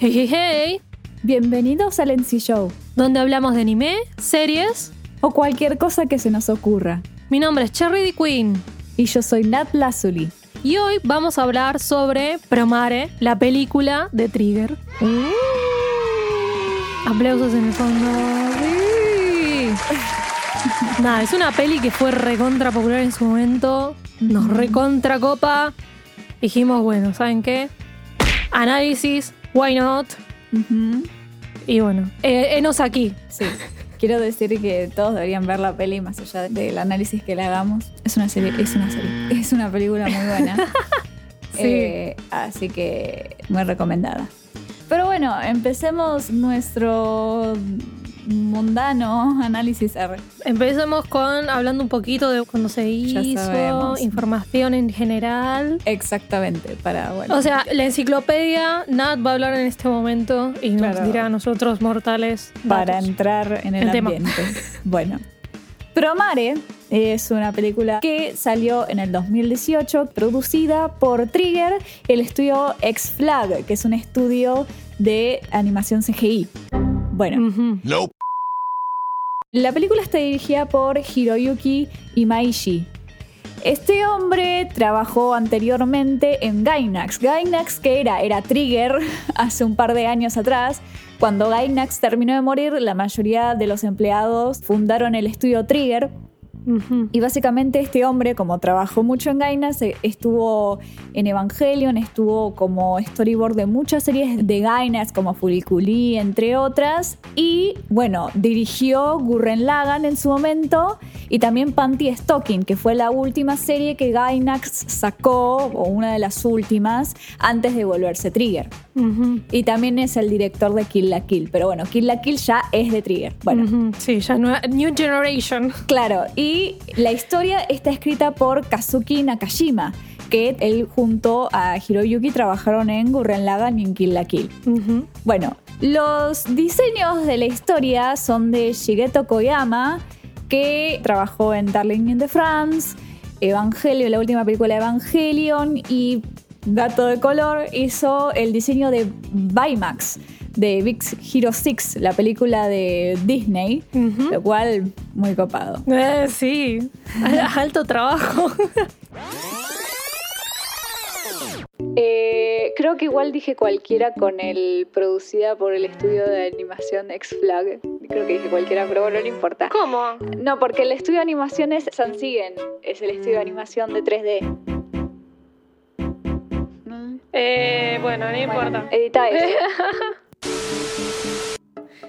Hey, hey, hey, Bienvenidos al NC Show donde hablamos de anime, series. o cualquier cosa que se nos ocurra. Mi nombre es Cherry D. Queen Y yo soy Nat Lazuli. y hoy vamos a hablar sobre Promare, la película de Trigger. Aplausos en el fondo. Nada, es una peli que fue recontra popular en su momento. Nos recontra copa. Dijimos, bueno, ¿saben qué? Análisis, why not? Y bueno, eh, enos aquí. Sí. Quiero decir que todos deberían ver la peli más allá del análisis que le hagamos. Es una serie, es una serie. Es una película muy buena. Sí. Eh, así que muy recomendada. Pero bueno, empecemos nuestro mundano análisis R. Empecemos con hablando un poquito de cuando se hizo, información en general. Exactamente, para bueno. O sea, la enciclopedia, Nat va a hablar en este momento y nos Claro. dirá a nosotros mortales. para entrar en el, El tema. ambiente. Bueno. Promare es una película que salió en el 2018, producida por Trigger, el estudio X-Flag, que es un estudio de animación CGI. Bueno. Nope. la película está dirigida por Hiroyuki Imaishi. Este hombre trabajó anteriormente en Gainax. Gainax, que era? Era Trigger hace un par de años atrás. Cuando Gainax terminó de morir, la mayoría de los empleados fundaron el estudio Trigger. Y básicamente este hombre, como trabajó mucho en Gainax, eh, estuvo en Evangelion, estuvo como storyboard de muchas series de Gainax, como Furikuli, entre otras. Y bueno, dirigió Gurren Lagann en su momento y también Panty Stocking, que fue la última serie que Gainax sacó, o una de las últimas, antes de volverse Trigger. Ujú. Y también es el director de Kill la Kill. Pero bueno, Kill la Kill ya es de Trigger. Bueno, Ujú. Sí, ya no New Generation. Claro, y la historia está escrita por Kazuki Nakashima, que él junto a Hiroyuki trabajaron en Gurren Lagann y en Kill la Kill. Bueno, los diseños de la historia son de Shigeto Koyama, que trabajó en Darling in the France, Evangelion, la última película de Evangelion, y dato de color, hizo el diseño de Baymax, de Big Hero 6, la película de Disney, lo cual muy copado. Eh, sí, alto trabajo. Eh, creo que igual dije cualquiera con el producida por el estudio de animación X-Flag. Creo que dije cualquiera, pero bueno, no importa. ¿Cómo? No, porque el estudio de animación es Sansiguen, es el estudio de animación de 3D. Eh, bueno, no importa. Edita eso.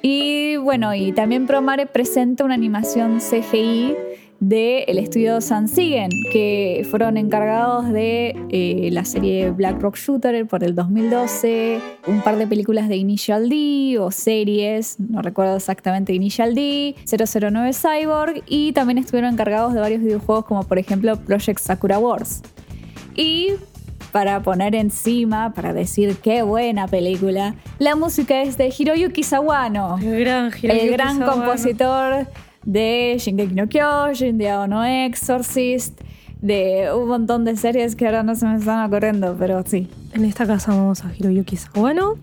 Y bueno, y también Promare presenta una animación CGI del estudio Sansiguen, que fueron encargados de eh, la serie Black Rock Shooter por el 2012, un par de películas de Initial D o series, no recuerdo exactamente Initial D, 009 Cyborg, y también estuvieron encargados de varios videojuegos como por ejemplo Project Sakura Wars. Y para poner encima, para decir qué buena película, la música es de Hiroyuki Sawano, El gran Hiroyuki el gran Sawano. compositor de Shingeki no Kyojin, de Ono Exorcist, de un montón de series que ahora no se me están ocurriendo, pero sí. En esta casa amamos a Hiroyuki Sawano.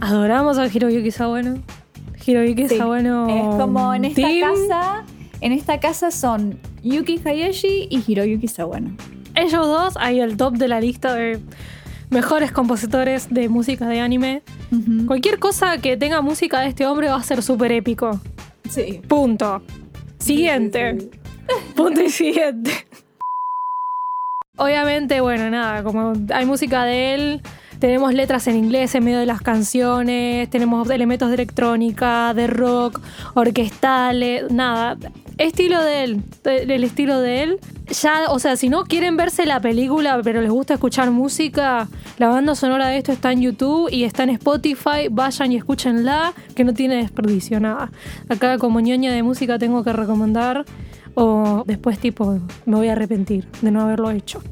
Adoramos a Hiroyuki Sawano. Hiroyuki Sí. Sawano. Es como en esta Team. casa, en esta casa son Yuki Hayashi y Hiroyuki Sawano. Ellos dos, ahí el top de la lista de mejores compositores de música de anime. Cualquier cosa que tenga música de este hombre va a ser súper épico. Sí. Punto. Siguiente. Sí, Punto y siguiente. Obviamente, bueno, nada, como hay música de él, tenemos letras en inglés en medio de las canciones, tenemos elementos de electrónica, de rock, orquestales, nada. Estilo de él, el estilo de él. Ya, o sea, si no quieren verse la película, pero les gusta escuchar música, la banda sonora de esto está en YouTube y está en Spotify. Vayan y escúchenla, que no tiene desperdicio nada. Acá, como ñoña de música, tengo que recomendar o después tipo me voy a arrepentir de no haberlo hecho.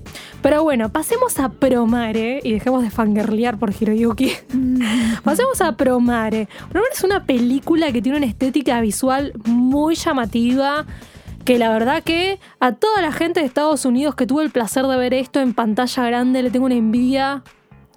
Pero bueno, pasemos a Promare y dejemos de fangirlear por Hiroyuki. pasemos a Promare. Promare es una película que tiene una estética visual muy llamativa. Que la verdad que a toda la gente de Estados Unidos que tuvo el placer de ver esto en pantalla grande le tengo una envidia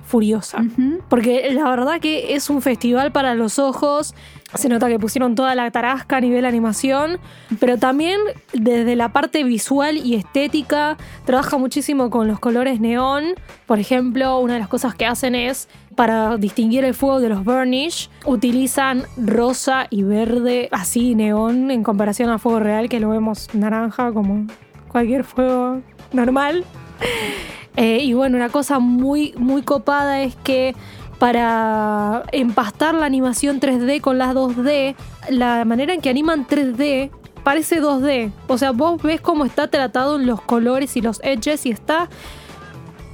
furiosa. Porque la verdad que es un festival para los ojos. Se nota que pusieron toda la tarasca a nivel animación, pero también desde la parte visual y estética trabaja muchísimo con los colores neón. Por ejemplo, una de las cosas que hacen es para distinguir el fuego de los burnish, utilizan rosa y verde así neón en comparación al fuego real que lo vemos naranja como cualquier fuego normal. Eh, y bueno, una cosa muy, muy copada es que para empastar la animación 3D con las 2D, la manera en que animan 3D parece 2D. O sea, vos ves cómo está tratado en los colores y los edges y está...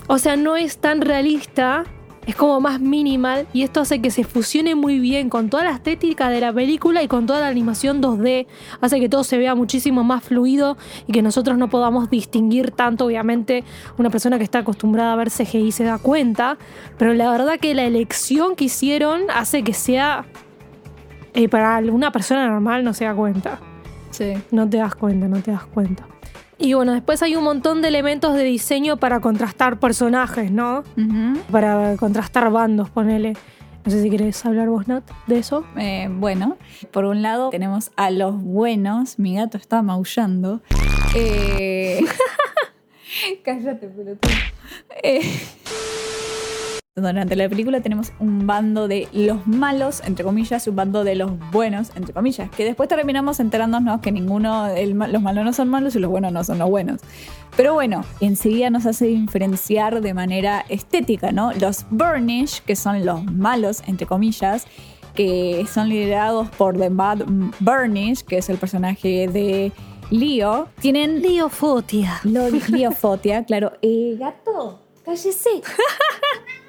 O sea, no es tan realista, es como más minimal y esto hace que se fusione muy bien con toda la estética de la película y con toda la animación 2D. Hace que todo se vea muchísimo más fluido y que nosotros no podamos distinguir tanto. Obviamente, una persona que está acostumbrada a ver CGI se da cuenta, pero la verdad que la elección que hicieron hace que sea. eh, para una persona normal no se da cuenta. Sí. No te das cuenta, no te das cuenta. Y bueno, después hay un montón de elementos de diseño para contrastar personajes, ¿no? Para contrastar bandos, ponele. No sé si querés hablar vos, Nat, de eso. Eh, bueno, por un lado tenemos a los buenos. Mi gato está maullando. Eh... Cállate, pelotudo. Eh, Durante la película tenemos un bando de los malos, entre comillas, y un bando de los buenos, entre comillas. Que después terminamos enterándonos que ninguno, el los malos no son malos y los buenos no son los buenos. Pero bueno, enseguida nos hace diferenciar de manera estética, ¿no? Los Burnish, que son los malos, entre comillas, que son liderados por The Bad Burnish, que es el personaje de Leo, tienen Lío Fotia. lo Leo Fotia, claro. Eh, gato, cállese.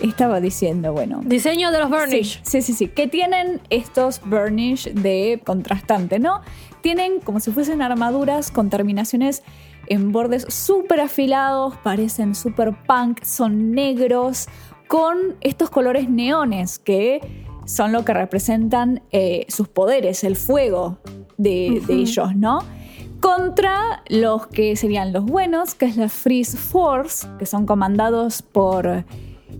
Estaba diciendo, bueno. Diseño de los Burnish. Sí, sí, sí, sí. Que tienen estos burnish de contrastante, ¿no? Tienen como si fuesen armaduras con terminaciones en bordes súper afilados, parecen súper punk, son negros, con estos colores neones que son lo que representan eh, sus poderes, el fuego de, ellos, ¿no? Contra los que serían los buenos, que es la Freeze Force, que son comandados por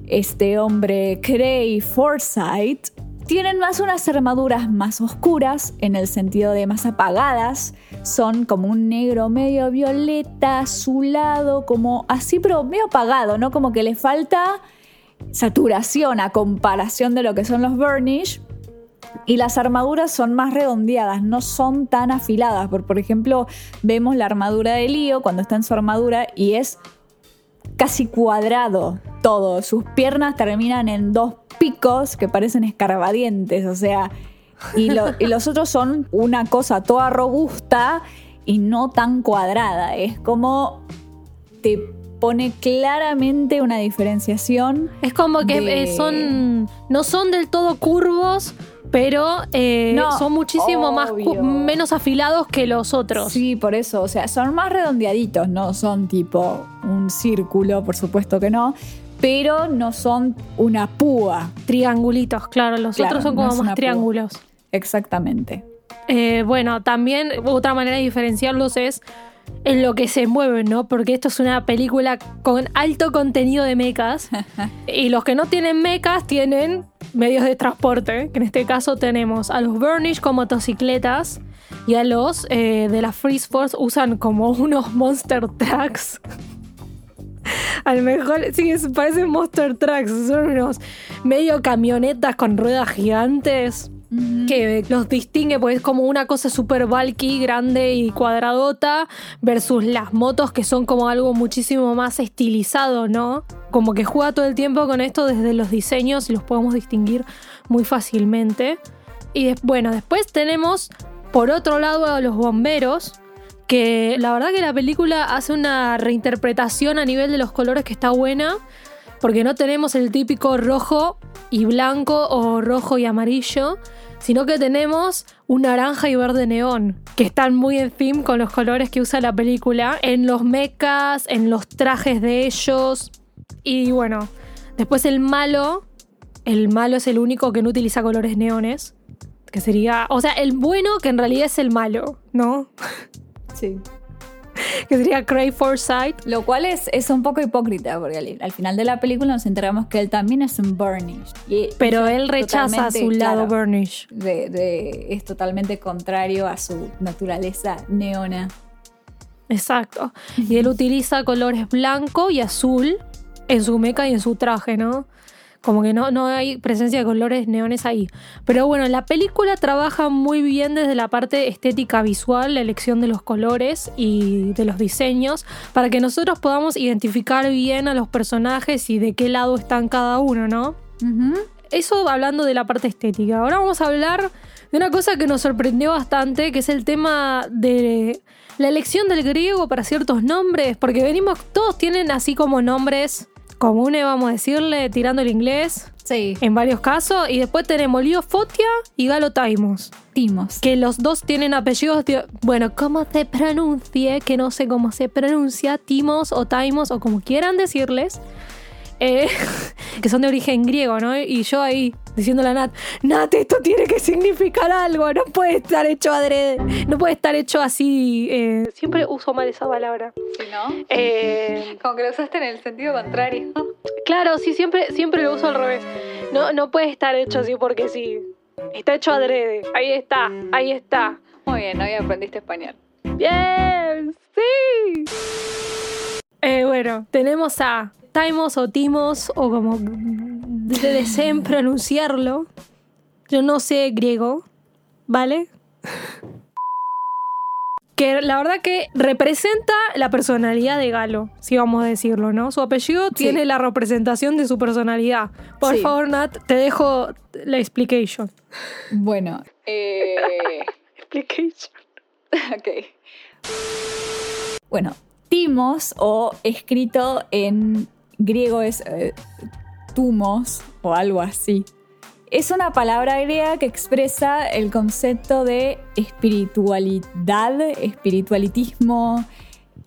este hombre Cray Forsyth, tienen más unas armaduras más oscuras, en el sentido de más apagadas. Son como un negro medio violeta, azulado, como así, pero medio apagado, ¿no? Como que le falta saturación a comparación de lo que son los burnish. Y las armaduras son más redondeadas, no son tan afiladas. Por, por ejemplo, vemos la armadura de Lío cuando está en su armadura y es casi cuadrado todo. Sus piernas terminan en dos picos que parecen escarbadientes, o sea, y, lo- y los otros son una cosa toda robusta y no tan cuadrada. Es como te pone claramente una diferenciación. Es como que De- eh, son. No son del todo curvos, pero eh, No, son muchísimo más menos afilados que los otros. Sí, por eso, o sea, son más redondeaditos, no son tipo un círculo, por supuesto que no, pero no son una púa. Triangulitos, claro. Los Claro, otros son como más púa. triángulos. Exactamente. Eh, bueno, también otra manera de diferenciarlos es en lo que se mueven, ¿no? Porque esto es una película con alto contenido de mechas. y los que no tienen mechas tienen medios de transporte. Que en este caso tenemos a los Burnish con motocicletas. Y a los eh, de la Freeze Force usan como unos Monster Trucks. A lo mejor, sí, parecen Monster Trucks. Son unos medio camionetas con ruedas gigantes que los distingue, pues es como una cosa súper bulky, grande y cuadradota, versus las motos que son como algo muchísimo más estilizado, ¿no? Como que juega todo el tiempo con esto desde los diseños y los podemos distinguir muy fácilmente. Y bueno, después tenemos por otro lado a los bomberos, que la verdad que la película hace una reinterpretación a nivel de los colores que está buena, porque no tenemos el típico rojo y blanco o rojo y amarillo, sino que tenemos un naranja y verde neón, que están muy en theme con los colores que usa la película, en los mechas, en los trajes de ellos. Y bueno, después el malo, el malo es el único que no utiliza colores neones, que sería, o sea, el bueno que en realidad es el malo, ¿no? Sí. que sería Cray Forsyth. Lo cual es, es un poco hipócrita, porque al, al final de la película nos enteramos que él también es un Burnish. Y Pero él rechaza su lado claro, Burnish. de- de- es totalmente contrario a su naturaleza neona. Exacto. Y él utiliza colores blanco y azul en su meca y en su traje, ¿no? Como que no, no hay presencia de colores neones ahí. Pero bueno, la película trabaja muy bien desde la parte estética visual, la elección de los colores y de los diseños, para que nosotros podamos identificar bien a los personajes y de qué lado están cada uno, ¿no? Eso hablando de la parte estética. Ahora vamos a hablar de una cosa que nos sorprendió bastante, que es el tema de la elección del griego para ciertos nombres, porque venimos, todos tienen así como nombres comunes, vamos a decirle, tirando el inglés, Sí, en varios casos, y después tenemos Lío Fotia y Galo Taimos, Timos. que los dos tienen apellidos de, bueno, ¿cómo se pronuncie? Que no sé cómo se pronuncia, Timos o Taimos o como quieran decirles. Eh, que son de origen griego, ¿no? Y yo ahí diciéndole a Nat, Nat, esto tiene que significar algo, no puede estar hecho adrede, no puede estar hecho así. eh, Siempre uso mal esa palabra. Sí, ¿no? Eh, Como que lo usaste en el sentido contrario. claro, sí, siempre, siempre lo uso al revés. No, no puede estar hecho así porque sí. Está hecho adrede. Ahí está, ahí está. Muy bien, hoy aprendiste español. ¡Bien! ¡Sí! Eh, bueno, tenemos a Taimos o Timos, o como de- deseen pronunciarlo. Yo no sé griego, ¿vale? Que la verdad que representa la personalidad de Galo, si vamos a decirlo, ¿no? Su apellido tiene la representación de su personalidad. Por Sí. favor, Nat, te dejo la explication. Bueno, eh, Explication. ok. Bueno, Timos, o escrito en griego es eh, tumos, o algo así. Es una palabra griega que expresa el concepto de espiritualidad, espiritualitismo.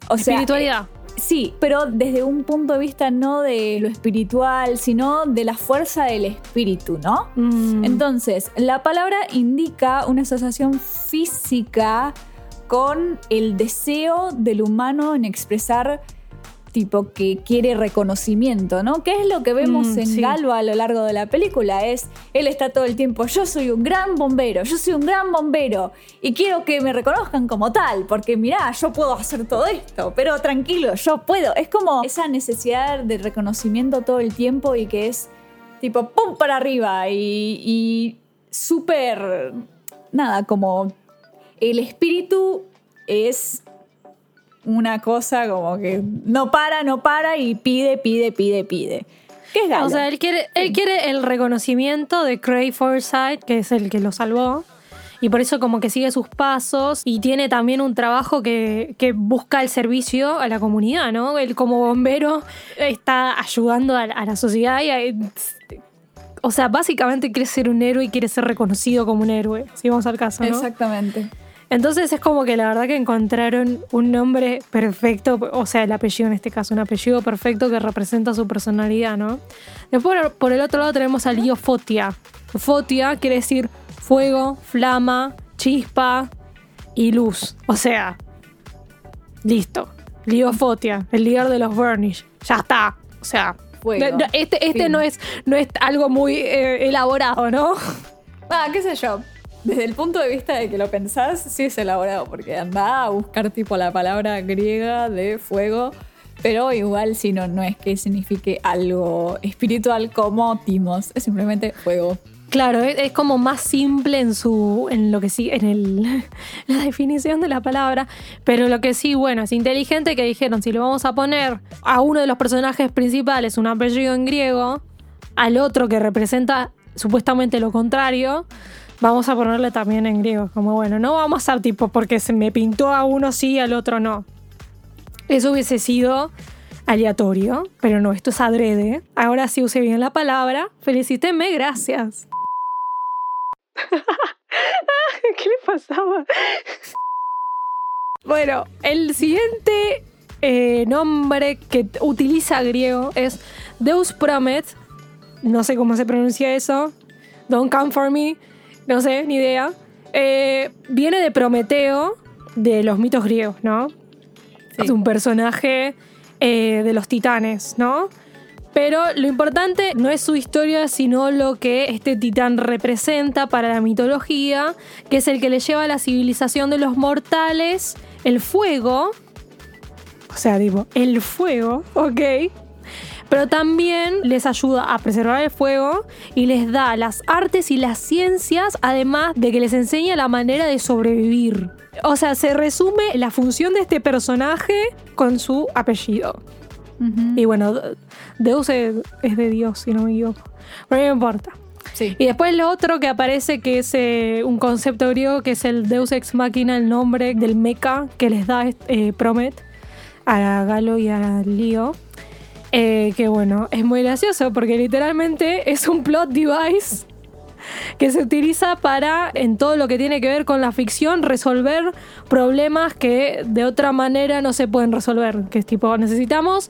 O sea, Espiritualidad. Sí, pero desde un punto de vista no de lo espiritual, sino de la fuerza del espíritu, ¿no? Mm. Entonces, la palabra indica una asociación física con el deseo del humano en expresar tipo que quiere reconocimiento, ¿no? ¿Qué es lo que vemos Mm, en sí. Galo a lo largo de la película? Es, él está todo el tiempo, yo soy un gran bombero, yo soy un gran bombero y quiero que me reconozcan como tal, porque mirá, yo puedo hacer todo esto, pero tranquilo, yo puedo. Es como esa necesidad de reconocimiento todo el tiempo y que es tipo, ¡pum! para arriba y, y súper, nada, como el espíritu es una cosa como que no para, no para y pide, pide, pide, pide. ¿Qué es Galo? O sea, él quiere, él quiere el reconocimiento de Craig Forsyth, que es el que lo salvó. Y por eso como que sigue sus pasos y tiene también un trabajo que, que busca el servicio a la comunidad, ¿no? Él como bombero está ayudando a, la- a la sociedad y a- o sea, básicamente quiere ser un héroe y quiere ser reconocido como un héroe, si vamos al caso, ¿no? Exactamente. Entonces es como que la verdad que encontraron un nombre perfecto, o sea, el apellido en este caso, un apellido perfecto que representa su personalidad, ¿no? Después por el otro lado tenemos al lío Fotia. Fotia quiere decir fuego, flama, chispa y luz. O sea, listo. Lío Fotia, el líder de los Burnish. Ya está. O sea, Fuego. este, este no, es, no es algo muy eh, elaborado, ¿no? Ah, qué sé yo. Desde el punto de vista de que lo pensás, sí es elaborado, porque anda a buscar tipo la palabra griega de fuego, pero igual si no, no es que signifique algo espiritual como timos, es simplemente fuego. Claro, es, como más simple en su. en lo que sí, en el, la definición de la palabra. Pero lo que sí, bueno, es inteligente que dijeron, si le vamos a poner a uno de los personajes principales un apellido en griego, al otro que representa supuestamente lo contrario, vamos a ponerle también en griego. Como bueno, no vamos a tipo porque se me pintó a uno sí, al otro no. Eso hubiese sido aleatorio, pero no, esto es adrede. Ahora sí usé bien la palabra. Felicítenme, gracias. ¿Qué le pasaba? Bueno, el siguiente eh, nombre que utiliza griego es Deus Promet. No sé cómo se pronuncia eso. Don't come for me. No sé, ni idea. Eh, viene de Prometeo, de los mitos griegos, ¿no? Es un personaje eh, de los titanes, ¿no? Pero lo importante no es su historia, sino lo que este titán representa para la mitología, que es el que le lleva a la civilización de los mortales el fuego. O sea, digo, el fuego, ¿ok? Pero también les ayuda a preservar el fuego y les da las artes y las ciencias, además de que les enseña la manera de sobrevivir. O sea, se resume la función de este personaje con su apellido. Y bueno, Deus es, de Dios, si no me equivoco. Pero no me importa. Sí. Y después lo otro que aparece, que es eh, un concepto griego, que es el Deus Ex Machina, el nombre del mecha que les da eh, Promet a Galo y a Lío. Eh, que bueno, es muy gracioso porque literalmente es un plot device que se utiliza para, en todo lo que tiene que ver con la ficción, resolver problemas que de otra manera no se pueden resolver. Que es tipo, necesitamos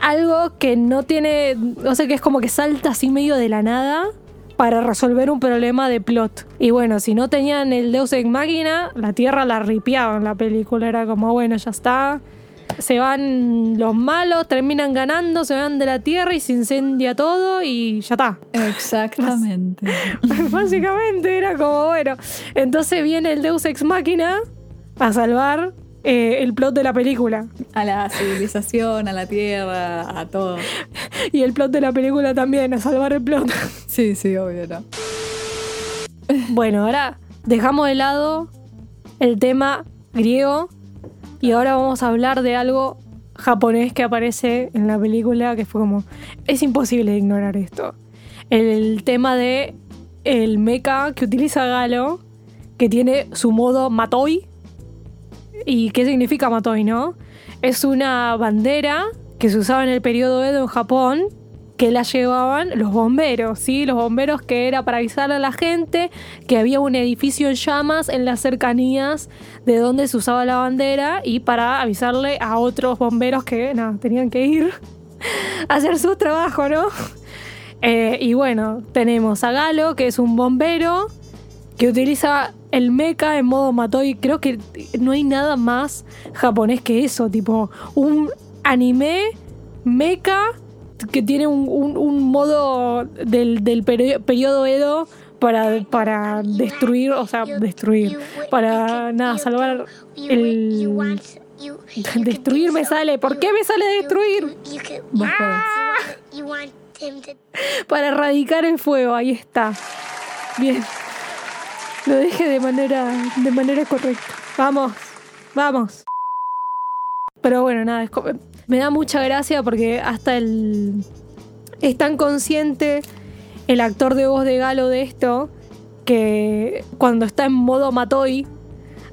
algo que no tiene, o sea, que es como que salta así medio de la nada para resolver un problema de plot. Y bueno, si no tenían el Deus Ex Máquina, la Tierra la ripiaban la película. Era como, bueno, ya está se van los malos, terminan ganando, se van de la tierra y se incendia todo y ya está. Exactamente. Básicamente era como, bueno, entonces viene el Deus Ex Máquina a salvar eh, el plot de la película. A la civilización, a la tierra, a todo. Y el plot de la película también, a salvar el plot. Sí, sí, obvio, ¿no? Bueno, ahora dejamos de lado el tema griego y ahora vamos a hablar de algo japonés que aparece en la película que fue como es imposible ignorar esto. El tema de el mecha que utiliza Galo que tiene su modo Matoi. ¿Y qué significa Matoi, no? Es una bandera que se usaba en el periodo Edo en Japón que la llevaban los bomberos, ¿sí? Los bomberos que era para avisar a la gente que había un edificio en llamas en las cercanías de donde se usaba la bandera y para avisarle a otros bomberos que nada, tenían que ir a hacer su trabajo, ¿no? Eh, y bueno, tenemos a Galo, que es un bombero que utiliza el mecha en modo Matoi. Creo que no hay nada más japonés que eso, tipo un anime mecha que tiene un, modo del, del periodo Edo para, para destruir, o sea, destruir, para nada, salvar el... Destruir me sale, ¿por qué me sale destruir? ¡Ah! Para erradicar el fuego, ahí está. Bien. Lo dije de manera, de manera correcta. Vamos, vamos. Pero bueno, nada, es me da mucha gracia porque hasta el. Es tan consciente el actor de voz de Galo de esto que cuando está en modo Matoi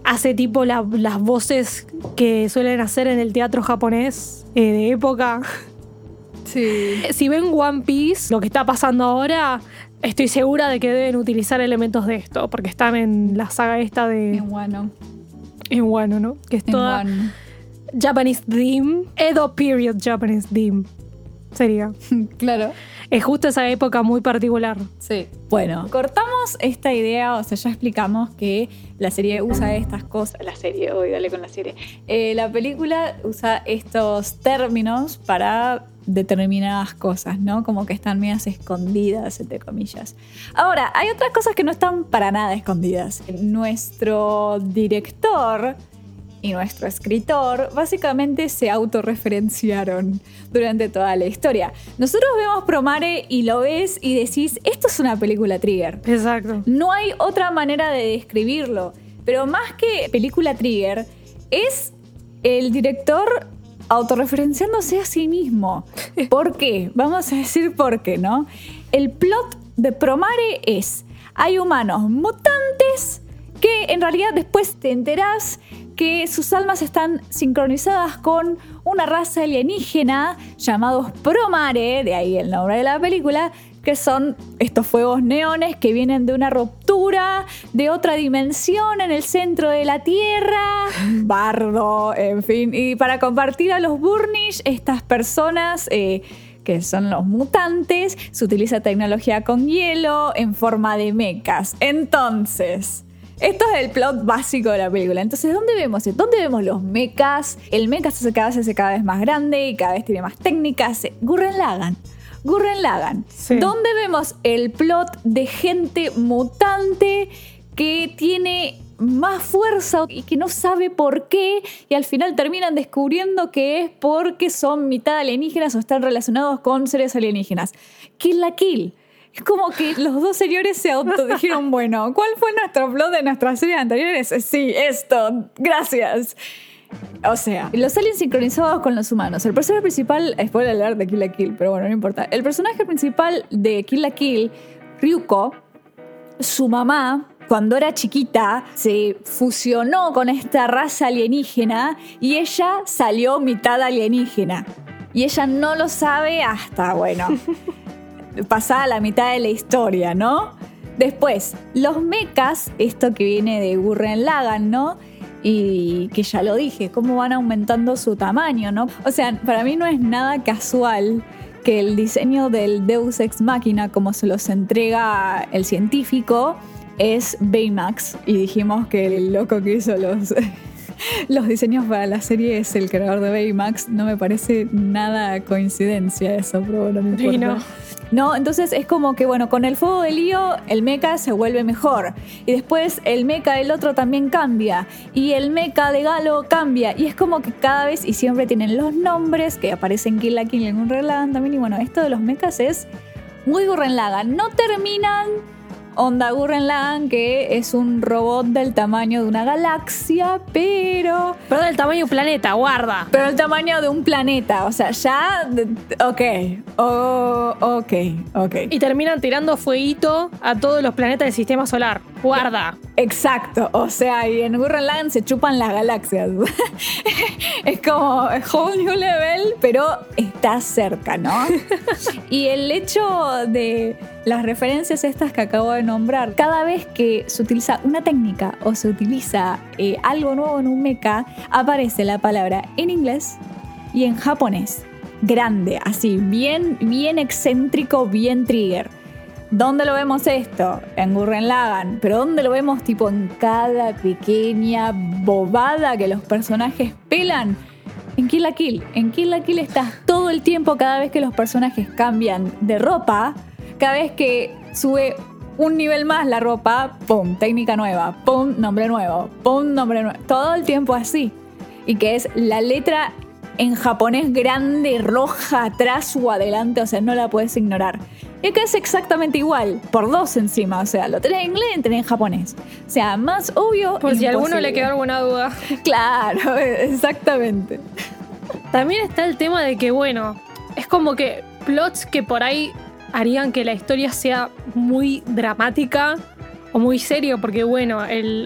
hace tipo las voces que suelen hacer en el teatro japonés eh, de época. Sí. Si ven One Piece, lo que está pasando ahora, estoy segura de que deben utilizar elementos de esto, porque están en la saga esta de. En Wano. En Wano, ¿no? Que es toda. Japanese Dream, Edo Period Japanese Dream. Sería. claro. Es justo esa época muy particular. Sí. Bueno, cortamos esta idea, o sea, ya explicamos que la serie usa estas cosas. La serie, hoy dale con la serie. Eh, la película usa estos términos para determinadas cosas, ¿no? Como que están medias escondidas, entre comillas. Ahora, hay otras cosas que no están para nada escondidas. Nuestro director y nuestro escritor básicamente se autorreferenciaron durante toda la historia. Nosotros vemos Promare y lo ves y decís, esto es una película Trigger. Exacto. No hay otra manera de describirlo. Pero más que película Trigger, es el director autorreferenciándose a sí mismo. ¿Por qué? Vamos a decir por qué, ¿no? El plot de Promare es, hay humanos mutantes que en realidad después te enterás que sus almas están sincronizadas con una raza alienígena llamados Promare, de ahí el nombre de la película, que son estos fuegos neones que vienen de una ruptura de otra dimensión en el centro de la Tierra. Bardo, en fin. Y para compartir a los Burnish, estas personas... Eh, que son los mutantes, se utiliza tecnología con hielo en forma de mechas. Entonces, Esto es el plot básico de la película. Entonces, ¿dónde vemos? ¿Dónde vemos los mechas? El mecha se cada vez se hace cada vez más grande y cada vez tiene más técnicas. Gurren Lagan. Gurren Lagan. Sí. ¿Dónde vemos el plot de gente mutante que tiene más fuerza y que no sabe por qué y al final terminan descubriendo que es porque son mitad alienígenas o están relacionados con seres alienígenas. Kill la Kill. Es como que los dos señores se autodijeron, bueno, ¿cuál fue nuestro plot de nuestras series anteriores? Sí, esto, gracias. O sea, los aliens sincronizados con los humanos. El personaje principal, spoiler alert de Kill la Kill, pero bueno, no importa. El personaje principal de Kill la Kill, Ryuko, su mamá, cuando era chiquita, se fusionó con esta raza alienígena y ella salió mitad alienígena. Y ella no lo sabe hasta, bueno, pasada la mitad de la historia, ¿no? Después, los mechas, esto que viene de Gurren Lagan, ¿no? Y que ya lo dije, cómo van aumentando su tamaño, ¿no? O sea, para mí no es nada casual que el diseño del Deus Ex Machina, como se los entrega el científico, es Baymax. Y dijimos que el loco que hizo los, los diseños para la serie es el creador de Baymax. No me parece nada coincidencia eso, pero bueno, no importa. No. Entonces es como que, bueno, con el fuego de lío, el mecha se vuelve mejor. Y después el mecha del otro también cambia. Y el mecha de Galo cambia. Y es como que cada vez, y siempre tienen los nombres que aparecen Kill la Kill en un Lagan también. Y bueno, esto de los mechas es muy Gurren Lagann. No terminan onda Gurren que es un robot del tamaño de una galaxia, pero... Pero del tamaño de un planeta, guarda. Pero el tamaño de un planeta, o sea, ya... Ok, oh, ok, ok. Y terminan tirando fueguito a todos los planetas del sistema solar. Guarda. Exacto, o sea, y en Gurren Lagann se chupan las galaxias. es como whole new level, pero está cerca, ¿no? y el hecho de las referencias estas que acabo de nombrar, cada vez que se utiliza una técnica o se utiliza eh, algo nuevo en un mecha, aparece la palabra en inglés y en japonés. Grande, así, bien, bien excéntrico, bien trigger. ¿Dónde lo vemos esto? En Gurren Lagann. Pero ¿dónde lo vemos tipo en cada pequeña bobada que los personajes pelan? En Kill la Kill. En Kill la Kill estás todo el tiempo cada vez que los personajes cambian de ropa. Cada vez que sube un nivel más la ropa, ¡pum! Técnica nueva, ¡pum! Nombre nuevo, ¡pum! Nombre nuevo. Todo el tiempo así. Y que es la letra en japonés grande, roja, atrás o adelante, o sea, no la puedes ignorar. Y acá es exactamente igual, por dos encima, o sea, lo tenés en inglés y tenés en japonés. O sea, más obvio. Por si a alguno le quedó alguna duda. Claro, exactamente. También está el tema de que, bueno, es como que plots que por ahí harían que la historia sea muy dramática o muy serio, porque bueno,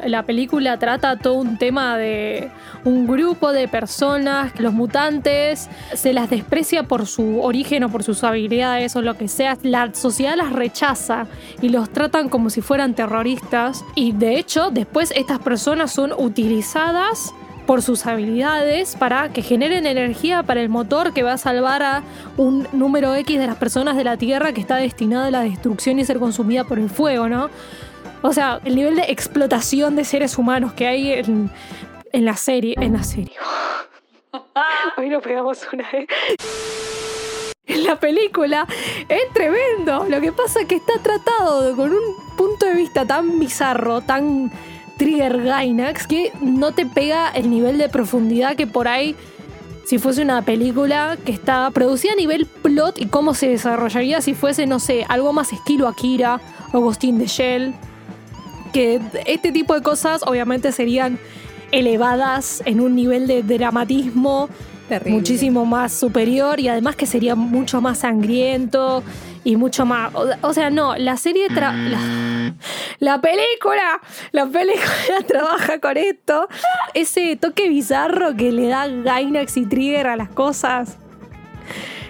la película trata todo un tema de un grupo de personas, los mutantes, se las desprecia por su origen o por sus habilidades o lo que sea, la sociedad las rechaza y los tratan como si fueran terroristas y de hecho después estas personas son utilizadas por sus habilidades para que generen energía para el motor que va a salvar a un número X de las personas de la Tierra que está destinada a la destrucción y ser consumida por el fuego, ¿no? O sea, el nivel de explotación de seres humanos que hay en, en la serie. En la serie. Hoy nos pegamos una vez. En la película es tremendo. Lo que pasa es que está tratado con un punto de vista tan bizarro, tan trigger Gainax, que no te pega el nivel de profundidad que por ahí, si fuese una película que está producida a nivel plot y cómo se desarrollaría si fuese, no sé, algo más estilo Akira o Ghost in the Shell. Que este tipo de cosas obviamente serían elevadas en un nivel de dramatismo Terrible. muchísimo más superior y además que sería mucho más sangriento y mucho más... O, sea, no, la serie... tra- la, la película, la película trabaja con esto. Ese toque bizarro que le da Gainax y Trigger a las cosas.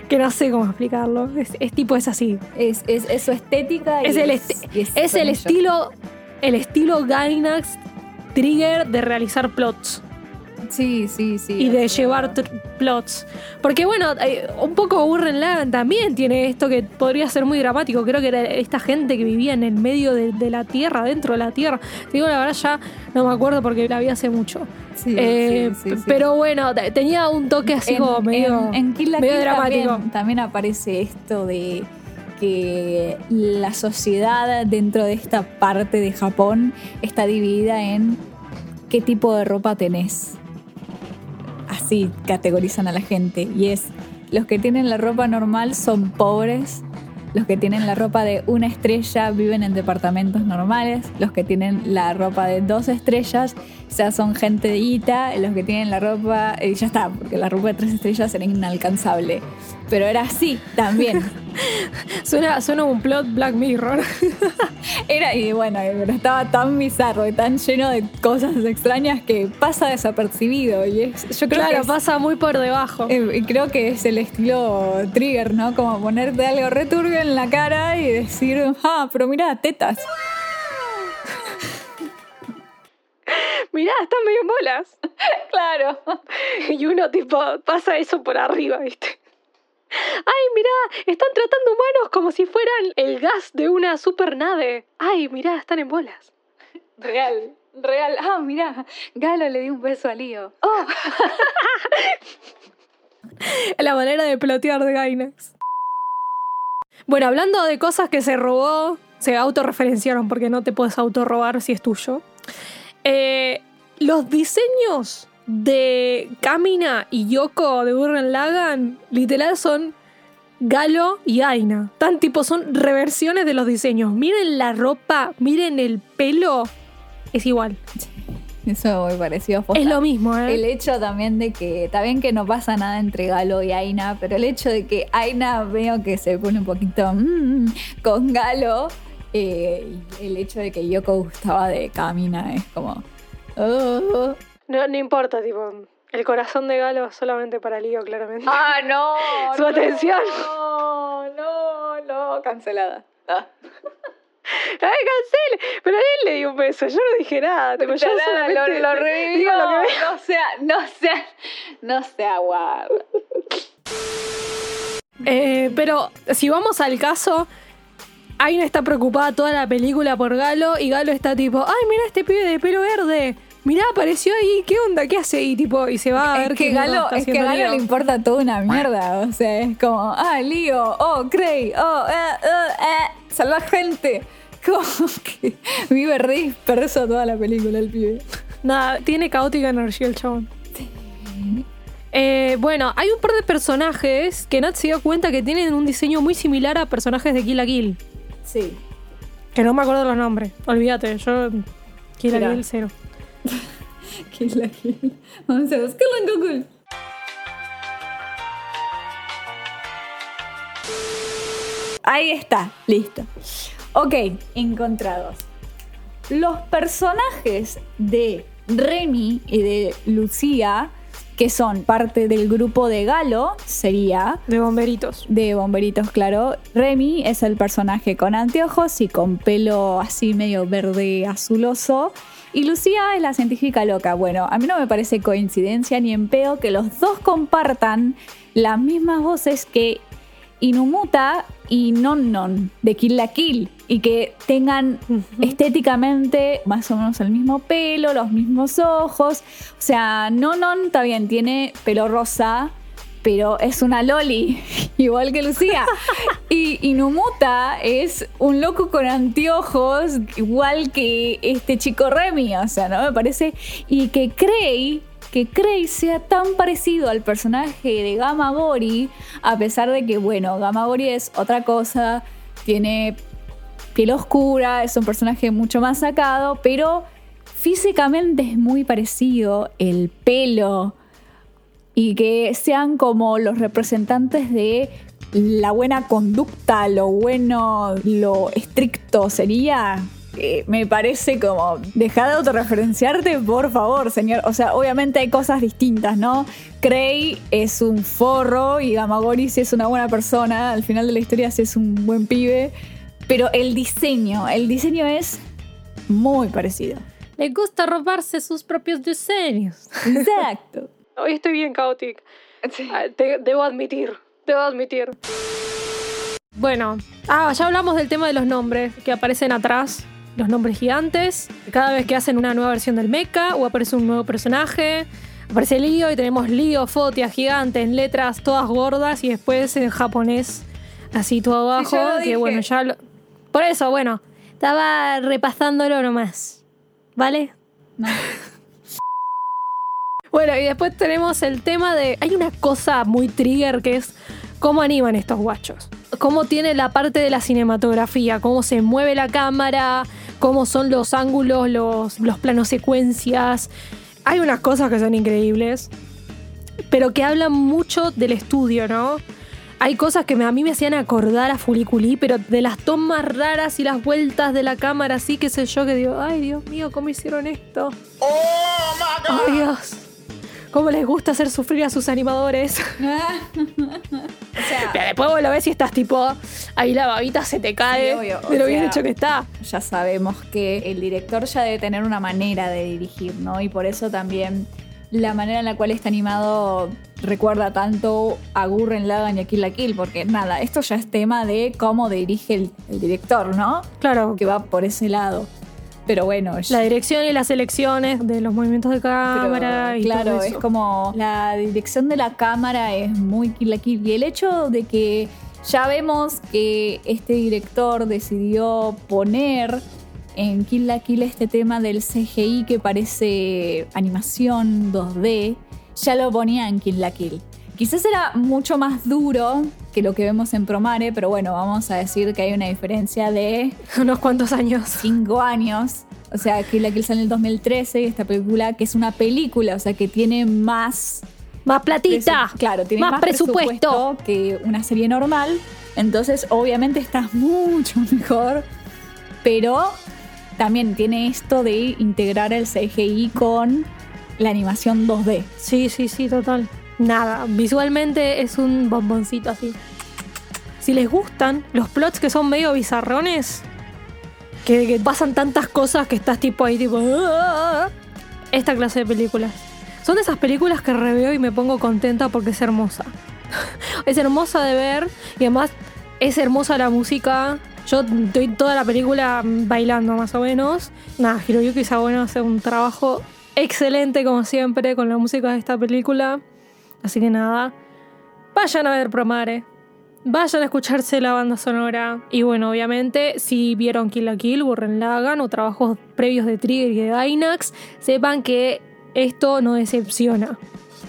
Que no sé cómo explicarlo. Es, es tipo, es así. Es, es, es su estética. y Es el, es- esti- y es el estilo... El estilo Gainax Trigger de realizar plots. Sí, sí, sí. y de llevar plots. Porque bueno, eh, un poco Burren Lagan también tiene esto que podría ser muy dramático. Creo que era esta gente que vivía en el medio de, de la tierra, dentro de la tierra. Te digo la verdad ya no me acuerdo porque la vi hace mucho. Sí, Eh, sí, sí. Pero bueno, te- tenía un toque así como medio, en, en Kill la medio Kill dramático. También, también aparece esto de que la sociedad dentro de esta parte de Japón está dividida en qué tipo de ropa tenés. Así categorizan a la gente. Y es, los que tienen la ropa normal son pobres, los que tienen la ropa de una estrella viven en departamentos normales, los que tienen la ropa de dos estrellas ya son gente de guita, los que tienen la ropa, y ya está, porque la ropa de tres estrellas era inalcanzable. Pero era así también. Suena, suena un plot Black Mirror. Era, y bueno, pero estaba tan bizarro y tan lleno de cosas extrañas que pasa desapercibido. Y es, yo creo claro, que es- pasa muy por debajo. Eh, creo que es el estilo trigger, ¿no? Como ponerte algo returbio en la cara y decir, ah, pero mira, tetas. Mirá, están medio en bolas. Claro. Y uno tipo pasa eso por arriba, ¿viste? Ay, mirá, están tratando humanos como si fueran el gas de una supernave. Ay, mirá, están en bolas. Real, real. Ah, mira, Galo le dio un beso a Lío. Oh, La manera de plotear de Gainax. Bueno, hablando de cosas que se robó, se autorreferenciaron porque no te puedes autorrobar si es tuyo. Eh, los diseños de Kamina y Yoko de Burren Lagan, literal, son Galo y Aina. Tan tipo, son reversiones de los diseños. Miren la ropa, miren el pelo. Es igual. eso me pareció posta. Es lo mismo, ¿eh? El hecho también de que, está bien que no pasa nada entre Galo y Aina, pero el hecho de que Aina veo que se pone un poquito mm, con Galo, eh, el hecho de que Yoko gustaba de Kamina es como... oh. No, no importa, tipo, el corazón de Galo es solamente para Lío, claramente. Ah, no. Su no, atención. No, no, no, cancelada. Ah. ¡Ay, cancele! Pero él le dio un beso, yo no dije nada. Tipo, yo Nada, lo, lo digo revivió. lo que veo. No sea, no sea, no sea guau. Eh, pero si vamos al caso, Aina está preocupada toda la película por Galo y Galo está tipo, ay, mira este pibe de pelo verde. Mirá, apareció ahí, ¿qué onda? ¿Qué hace ahí? Tipo, y se va a ver Es que qué mierda Galo, está es que haciendo Galo Lío. le importa toda una mierda. O sea, es como, ah, lío, oh, Cray, oh, eh, eh, eh, salva gente. Como que vive re disperso toda la película el pibe. Nada, tiene caótica energía el chabón. Eh, bueno, hay un par de personajes que Nat se dio cuenta que tienen un diseño muy similar a personajes de Kill la Kill. Sí. Que no me acuerdo los nombres. Olvídate, yo. Kill la. Kill cero. Kill la Kill. Vamos a buscarlo en Google. Ahí está, listo. Ok, encontrados. Los personajes de Remy y de Lucía, que son parte del grupo de Galo, sería De bomberitos. de bomberitos, claro. Remy es el personaje con anteojos y con pelo así medio verde azuloso. Y Lucía es la científica loca. Bueno, a mí no me parece coincidencia ni en pedo que los dos compartan las mismas voces que Inumuta y Non Non de Kill la Kill. Y que tengan estéticamente más o menos el mismo pelo, los mismos ojos. O sea, Non Non bien, tiene pelo rosa, pero es una loli, igual que Lucía. y Inumuta es un loco con anteojos, igual que este chico Remy, o sea, ¿no? Me parece. Y que Cray, que Cray sea tan parecido al personaje de Gamma Gori, a pesar de que, bueno, Gamma Gori es otra cosa, tiene piel oscura, es un personaje mucho más sacado, pero físicamente es muy parecido, el pelo y que sean como los representantes de la buena conducta, lo bueno, lo estricto sería. Eh, me parece como, deja de autorreferenciarte, por favor, señor. O sea, obviamente hay cosas distintas, ¿no? Cray es un forro y Gamagori sí es una buena persona. Al final de la historia sí es un buen pibe. Pero el diseño, el diseño es muy parecido. Le gusta robarse sus propios diseños. Exacto. Hoy estoy bien caótica. Ah, te- debo admitir, debo admitir. Bueno, ah, ya hablamos del tema de los nombres que aparecen atrás, los nombres gigantes. Cada vez que hacen una nueva versión del mecha o aparece un nuevo personaje, aparece Lío y tenemos Lío, Fotia, gigante, en letras todas gordas y después en japonés, así todo abajo. Sí, que bueno, ya lo- Por eso, bueno, estaba repasándolo nomás. ¿Vale? No. Bueno, y después tenemos el tema de. Hay una cosa muy trigger que es cómo animan estos guachos. Cómo tiene la parte de la cinematografía, cómo se mueve la cámara, cómo son los ángulos, los, los planos secuencias. Hay unas cosas que son increíbles, pero que hablan mucho del estudio, ¿no? Hay cosas que a mí me hacían acordar a Fuliculí, pero de las tomas raras y las vueltas de la cámara, así que sé yo que digo, ay Dios mío, ¿cómo hicieron esto? ¡Oh, Dios! ¿Cómo les gusta hacer sufrir a sus animadores? o sea, Pero después vos lo ves y estás tipo, ahí la babita se te cae obvio, de lo bien sea- hecho que está. ya sabemos que el director ya debe tener una manera de dirigir, ¿no? Y por eso también la manera en la cual está animado recuerda tanto a Gurren Lagann y a Kill la Kill, porque nada, esto ya es tema de cómo dirige el, el director, ¿no? Claro, Que va por ese lado. Pero bueno, la dirección y las elecciones de los movimientos de pero, cámara y claro, todo es como la dirección de la cámara es muy Kill. Y el hecho de que ya vemos que este director decidió poner en Kill la Kill este tema del CGI que parece animación 2D, ya lo ponía en Kill la Kill. Quizás era mucho más duro que lo que vemos en Promare, pero bueno, vamos a decir que hay una diferencia de unos cuantos años. cinco años. O sea, Kill la Kill sale en el 2013 y esta película que es una película, o sea, que tiene más Más platita. Claro, tiene más, más, presupuesto. que una serie normal. Entonces, obviamente está mucho mejor. Pero también tiene esto de integrar el CGI con la animación 2D. Sí, sí, sí, total. Nada, visualmente es un bomboncito así. Si les gustan los plots que son medio bizarrones, que, pasan tantas cosas que estás tipo ahí tipo... "Ah", Esta clase de películas. Son de esas películas que reveo y me pongo contenta porque es hermosa. es hermosa de ver y además es hermosa la música. Yo estoy toda la película bailando más o menos. Nada, Hiroyuki Sawano hace un trabajo excelente como siempre con la música de esta película. Así que nada, vayan a ver Promare. Vayan a escucharse la banda sonora. Y bueno, obviamente, si vieron Kill la Kill, Burren Lagan o trabajos previos de Trigger y de Gainax, sepan que esto no decepciona.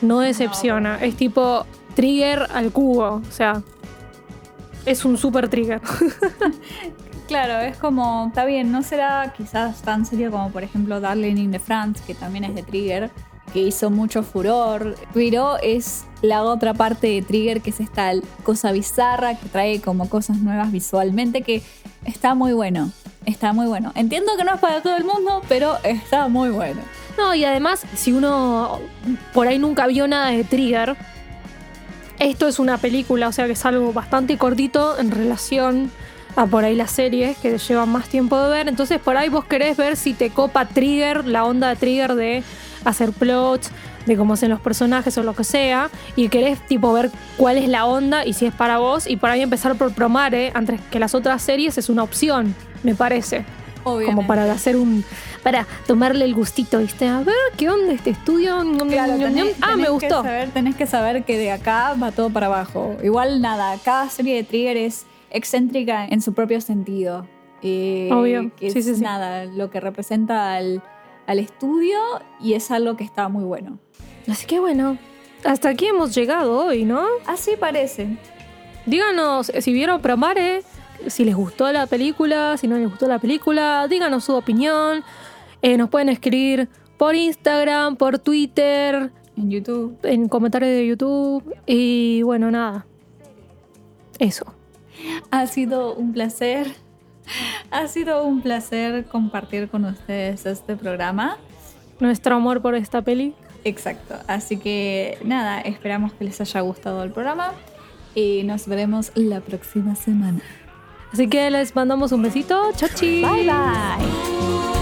No decepciona. Es tipo Trigger al cubo. O sea, es un super Trigger. Claro, es como, está bien, no será quizás tan serio como por ejemplo Darling in the France, que también es de Trigger, que hizo mucho furor, pero es la otra parte de Trigger, que es esta cosa bizarra que trae como cosas nuevas visualmente, que está muy bueno, está muy bueno. Entiendo que no es para todo el mundo, pero está muy bueno. No, y además, si uno por ahí nunca vio nada de Trigger, esto es una película, o sea que es algo bastante cortito en relación a por ahí las series que llevan más tiempo de ver. Entonces por ahí vos querés ver si te copa Trigger, la onda de Trigger de hacer plots, de cómo hacen los personajes o lo que sea, y querés tipo ver cuál es la onda y si es para vos, y por ahí empezar por Promare antes que las otras series es una opción, me parece como para hacer un para tomarle el gustito, ¿viste? A ver, ¿qué onda este estudio? Claro, tenés- ah, me gustó. Que saber, tenés que saber que de acá va todo para abajo. Igual nada, cada serie de Trigger es excéntrica en su propio sentido. Eh, Obvio, Que sí, es sí, sí. nada, lo que representa al, al estudio y es algo que está muy bueno. Así que bueno, hasta aquí hemos llegado hoy, ¿no? Así parece. Díganos si vieron Promare, si les gustó la película, si no les gustó la película, díganos su opinión. Eh, nos pueden escribir por Instagram, por Twitter, En YouTube. en comentarios de YouTube. Y bueno, nada. Eso. Ha sido un placer. Ha sido un placer compartir con ustedes este programa. Nuestro amor por esta peli. Exacto. Así que nada, esperamos que les haya gustado el programa y nos veremos la próxima semana. Así que les mandamos un besito. Chachi. Bye bye.